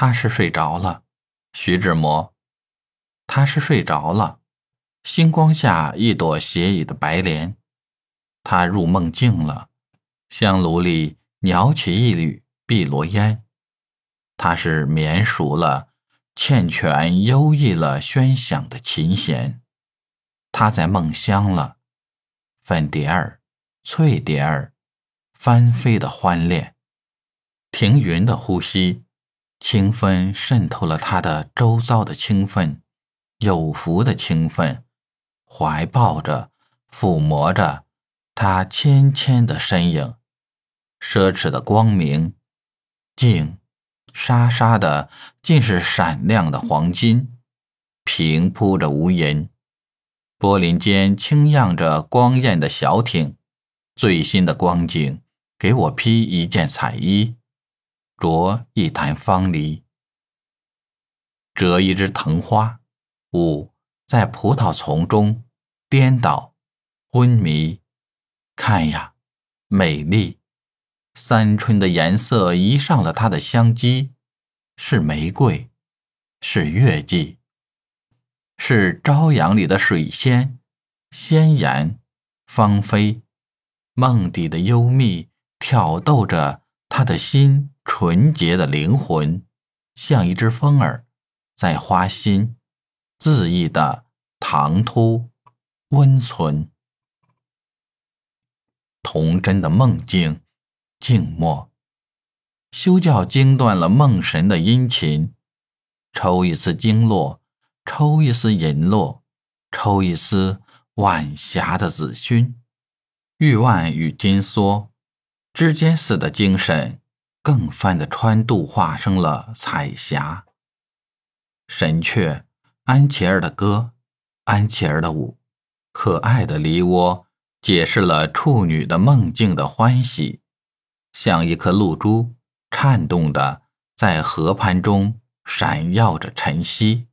他是睡着了，徐志摩。他是睡着了，星光下一朵斜倚的白莲。他入梦境了，香炉里袅起一缕碧螺烟。他是眠熟了，缱绻悠逸了喧响的琴弦。他在梦乡了，粉蝶儿、翠蝶儿，翻飞的欢恋。停云的呼吸。清风渗透了他的周遭的清芬，有福的清芬，怀抱着、抚摸着他纤纤的身影，奢侈的光明，静，沙沙的，尽是闪亮的黄金，平铺着无垠。柏林间轻漾着光艳的小艇，最新的光景，给我披一件彩衣。着一坛芳梨，折一枝藤花，舞在葡萄丛中，颠倒，昏迷。看呀，美丽！三春的颜色移上了它的香肌，是玫瑰，是月季，是朝阳里的水仙，鲜艳，芳菲。梦底的幽密挑逗着他的心。纯洁的灵魂，像一只风儿，在花心恣意的唐突温存。童真的梦境，静默，休教惊断了梦神的殷勤。抽一丝经络，抽一丝银络，抽一丝晚霞的紫熏。玉腕与金梭之间似的精神。更泛的川渡化生了彩霞。神雀，安琪儿的歌，安琪儿的舞，可爱的梨涡，解释了处女的梦境的欢喜，像一颗露珠，颤动的在河畔中闪耀着晨曦。